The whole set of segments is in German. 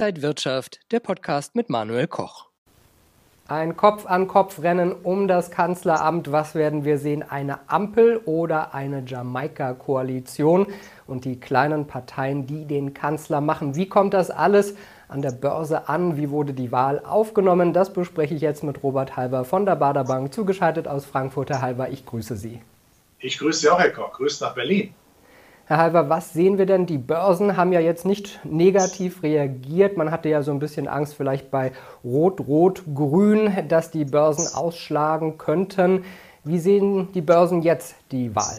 Inside Wirtschaft, der Podcast mit Manuel Koch. Ein Kopf-an-Kopf-Rennen um das Kanzleramt. Was werden wir sehen? Eine Ampel oder eine Jamaika-Koalition? Und die kleinen Parteien, die den Kanzler machen. Wie kommt das alles an der Börse an? Wie wurde die Wahl aufgenommen? Das bespreche ich jetzt mit Robert Halber von der Baderbank, zugeschaltet aus Frankfurt. Herr Halber, ich grüße Sie. Ich grüße Sie auch, Herr Koch. Grüß nach Berlin. Herr Halber, was sehen wir denn? Die Börsen haben ja jetzt nicht negativ reagiert. Man hatte ja so ein bisschen Angst vielleicht bei Rot, Rot, Grün, dass die Börsen ausschlagen könnten. Wie sehen die Börsen jetzt die Wahl?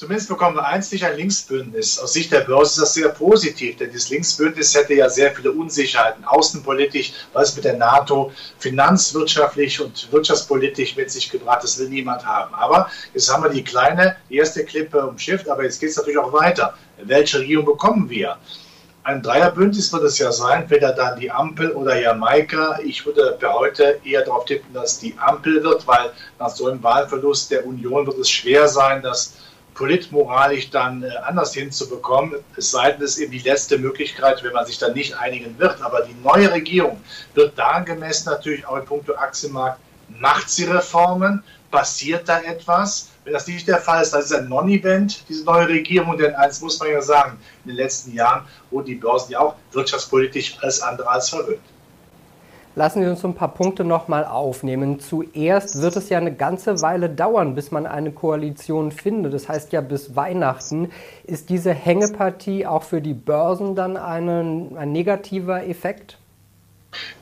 Zumindest bekommen wir eins nicht ein Linksbündnis. Aus Sicht der Börse ist das sehr positiv, denn das Linksbündnis hätte ja sehr viele Unsicherheiten, außenpolitisch, was mit der NATO, finanzwirtschaftlich und wirtschaftspolitisch mit sich gebracht. Das will niemand haben. Aber jetzt haben wir die kleine, die erste Klippe umschifft, aber jetzt geht es natürlich auch weiter. Welche Regierung bekommen wir? Ein Dreierbündnis wird es ja sein, entweder dann die Ampel oder Jamaika. Ich würde für heute eher darauf tippen, dass die Ampel wird, weil nach so einem Wahlverlust der Union wird es schwer sein, dass politmoralisch dann äh, anders hinzubekommen. Es sei denn, es ist eben die letzte Möglichkeit, wenn man sich dann nicht einigen wird. Aber die neue Regierung wird daran gemessen natürlich auch in puncto Aktienmarkt. Macht sie Reformen? Passiert da etwas? Wenn das nicht der Fall ist, dann ist ein Non-Event, diese neue Regierung. Denn eins muss man ja sagen, in den letzten Jahren wurden die Börsen ja auch wirtschaftspolitisch alles andere als verwöhnt. Lassen Sie uns ein paar Punkte nochmal aufnehmen. Zuerst wird es ja eine ganze Weile dauern, bis man eine Koalition findet. Das heißt ja bis Weihnachten. Ist diese Hängepartie auch für die Börsen dann eine, ein negativer Effekt?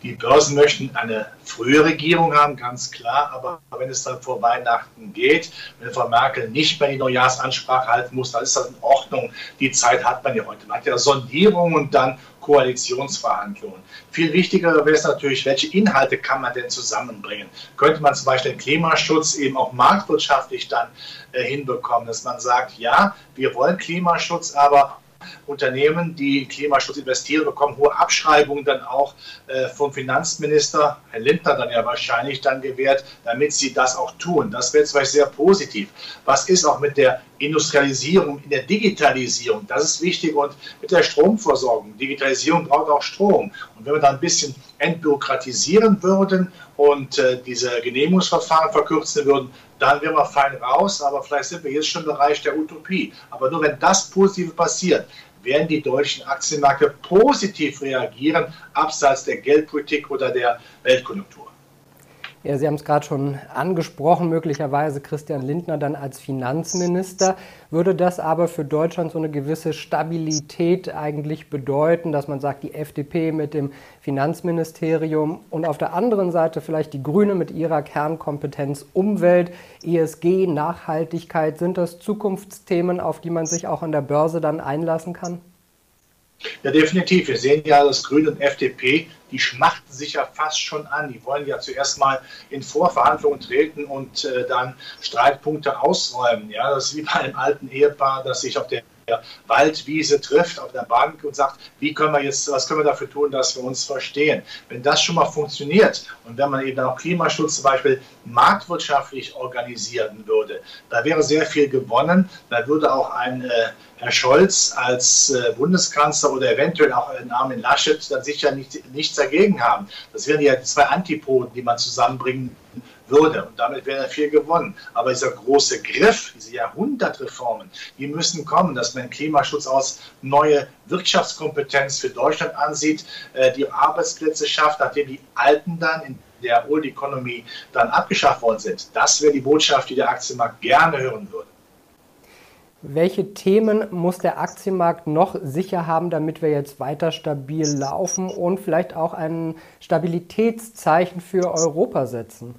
Die Börsen möchten eine frühe Regierung haben, ganz klar, aber wenn es dann vor Weihnachten geht, wenn Frau Merkel nicht mehr die Neujahrsansprache halten muss, dann ist das in Ordnung. Die Zeit hat man ja heute. Man hat ja Sondierungen und dann Koalitionsverhandlungen. Viel wichtiger wäre es natürlich, welche Inhalte kann man denn zusammenbringen? Könnte man zum Beispiel den Klimaschutz eben auch marktwirtschaftlich dann äh, hinbekommen, dass man sagt, ja, wir wollen Klimaschutz, aber Unternehmen, die Klimaschutz investieren, bekommen hohe Abschreibungen dann auch äh, vom Finanzminister, Herr Lindner dann ja wahrscheinlich dann gewährt, damit sie das auch tun. Das wäre Beispiel sehr positiv. Was ist auch mit der Industrialisierung, in der Digitalisierung? Das ist wichtig und mit der Stromversorgung. Digitalisierung braucht auch Strom. Und wenn wir da ein bisschen entbürokratisieren würden und äh, diese Genehmigungsverfahren verkürzen würden, dann wären wir fein raus, aber vielleicht sind wir jetzt schon im Bereich der Utopie. Aber nur wenn das Positive passiert, werden die deutschen Aktienmärkte positiv reagieren, abseits der Geldpolitik oder der Weltkonjunktur. Ja, Sie haben es gerade schon angesprochen, möglicherweise Christian Lindner dann als Finanzminister. Würde das aber für Deutschland so eine gewisse Stabilität eigentlich bedeuten, dass man sagt, die FDP mit dem Finanzministerium und auf der anderen Seite vielleicht die Grüne mit ihrer Kernkompetenz Umwelt, ESG, Nachhaltigkeit, sind das Zukunftsthemen, auf die man sich auch an der Börse dann einlassen kann? Ja, definitiv. Wir sehen ja, dass Grüne und FDP, die schmachten sich ja fast schon an. Die wollen ja zuerst mal in Vorverhandlungen treten und äh, dann Streitpunkte ausräumen. Ja, das ist wie bei einem alten Ehepaar, das sich auf der Waldwiese trifft auf der Bank und sagt, wie können wir jetzt, was können wir dafür tun, dass wir uns verstehen. Wenn das schon mal funktioniert und wenn man eben auch Klimaschutz zum Beispiel marktwirtschaftlich organisieren würde, da wäre sehr viel gewonnen. Da würde auch ein äh, Herr Scholz als äh, Bundeskanzler oder eventuell auch ein Armin Laschet dann sicher nicht, nichts dagegen haben. Das wären ja zwei Antipoden, die man zusammenbringen würde. Und damit wäre viel gewonnen. Aber dieser große Griff, diese Jahrhundertreformen, die müssen kommen, dass man Klimaschutz aus neue Wirtschaftskompetenz für Deutschland ansieht, äh, die Arbeitsplätze schafft, nachdem die alten dann in der Old Economy dann abgeschafft worden sind. Das wäre die Botschaft, die der Aktienmarkt gerne hören würde. Welche Themen muss der Aktienmarkt noch sicher haben, damit wir jetzt weiter stabil laufen und vielleicht auch ein Stabilitätszeichen für Europa setzen?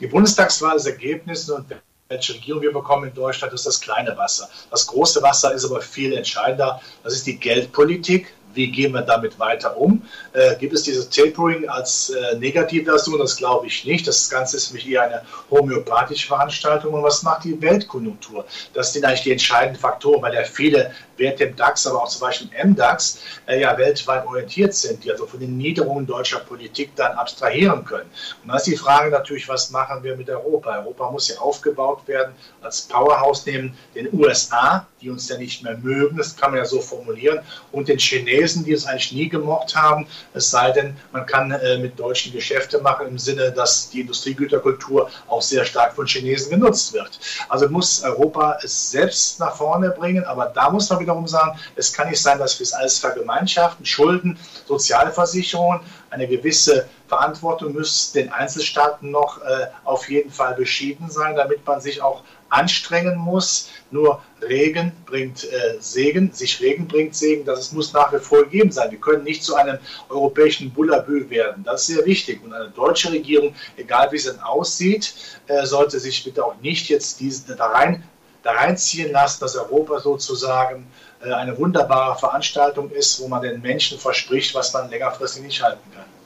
Die Bundestagswahl ist Ergebnis und welche Regierung wir bekommen in Deutschland, ist das kleine Wasser. Das große Wasser ist aber viel entscheidender. Das ist die Geldpolitik wie gehen wir damit weiter um? Äh, gibt es dieses Tapering als äh, Negativversion? Das glaube ich nicht. Das Ganze ist mich eher eine homöopathische Veranstaltung. Und was macht die Weltkonjunktur? Das sind eigentlich die entscheidenden Faktoren, weil ja viele Werte im DAX, aber auch zum Beispiel im MDAX äh, ja weltweit orientiert sind, die also von den Niederungen deutscher Politik dann abstrahieren können. Und dann ist die Frage natürlich, was machen wir mit Europa? Europa muss ja aufgebaut werden als Powerhouse neben den USA, die uns ja nicht mehr mögen, das kann man ja so formulieren, und den Chinesen, Chinesen, die es eigentlich nie gemocht haben, es sei denn, man kann äh, mit Deutschen Geschäfte machen im Sinne, dass die Industriegüterkultur auch sehr stark von Chinesen genutzt wird. Also muss Europa es selbst nach vorne bringen, aber da muss man wiederum sagen, es kann nicht sein, dass wir es alles vergemeinschaften, Schulden, Sozialversicherungen, eine gewisse Verantwortung müsste den Einzelstaaten noch äh, auf jeden Fall beschieden sein, damit man sich auch anstrengen muss. Nur Regen bringt äh, Segen, sich Regen bringt Segen, das muss nach wie vor gegeben sein. Wir können nicht zu einem europäischen Bullabü werden. Das ist sehr wichtig. Und eine deutsche Regierung, egal wie sie denn aussieht, äh, sollte sich bitte auch nicht jetzt diesen, da, rein, da reinziehen lassen, dass Europa sozusagen äh, eine wunderbare Veranstaltung ist, wo man den Menschen verspricht, was man längerfristig nicht halten kann.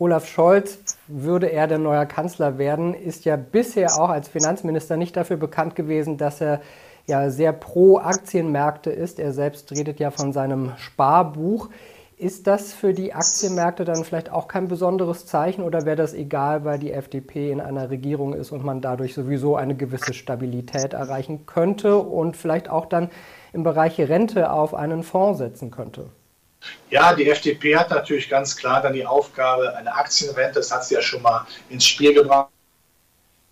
Olaf Scholz, würde er der neue Kanzler werden, ist ja bisher auch als Finanzminister nicht dafür bekannt gewesen, dass er ja sehr pro Aktienmärkte ist. Er selbst redet ja von seinem Sparbuch. Ist das für die Aktienmärkte dann vielleicht auch kein besonderes Zeichen oder wäre das egal, weil die FDP in einer Regierung ist und man dadurch sowieso eine gewisse Stabilität erreichen könnte und vielleicht auch dann im Bereich Rente auf einen Fonds setzen könnte? Ja, die FDP hat natürlich ganz klar dann die Aufgabe, eine Aktienrente, das hat sie ja schon mal ins Spiel gebracht,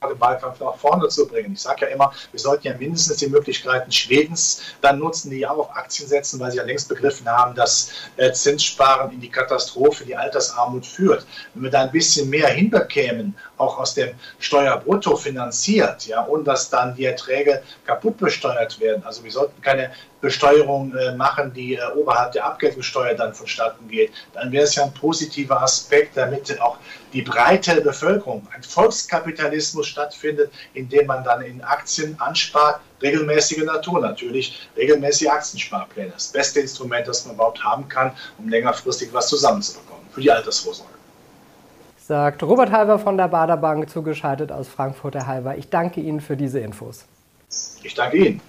den Wahlkampf nach vorne zu bringen. Ich sage ja immer, wir sollten ja mindestens die Möglichkeiten Schwedens dann nutzen, die ja auf Aktien setzen, weil sie ja längst begriffen haben, dass äh, Zinssparen in die Katastrophe, die Altersarmut führt. Wenn wir da ein bisschen mehr hinbekämen, auch aus dem Steuerbrutto finanziert, ja, und dass dann die Erträge kaputt besteuert werden. Also wir sollten keine Besteuerung äh, machen, die äh, oberhalb der Abgeltungssteuer dann vonstatten geht, dann wäre es ja ein positiver Aspekt, damit auch die breite Bevölkerung, ein Volkskapitalismus stattfindet, in dem man dann in Aktien anspart, regelmäßige Natur natürlich, regelmäßige Aktiensparpläne. Das beste Instrument, das man überhaupt haben kann, um längerfristig was zusammenzubekommen für die Altersvorsorge. Sagt Robert Halver von der Baderbank, zugeschaltet aus Frankfurter Halver. Ich danke Ihnen für diese Infos. Ich danke Ihnen.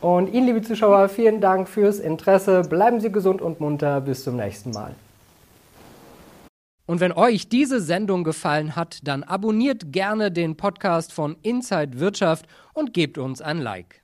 Und Ihnen, liebe Zuschauer, vielen Dank fürs Interesse. Bleiben Sie gesund und munter. Bis zum nächsten Mal. Und wenn euch diese Sendung gefallen hat, dann abonniert gerne den Podcast von Inside Wirtschaft und gebt uns ein Like.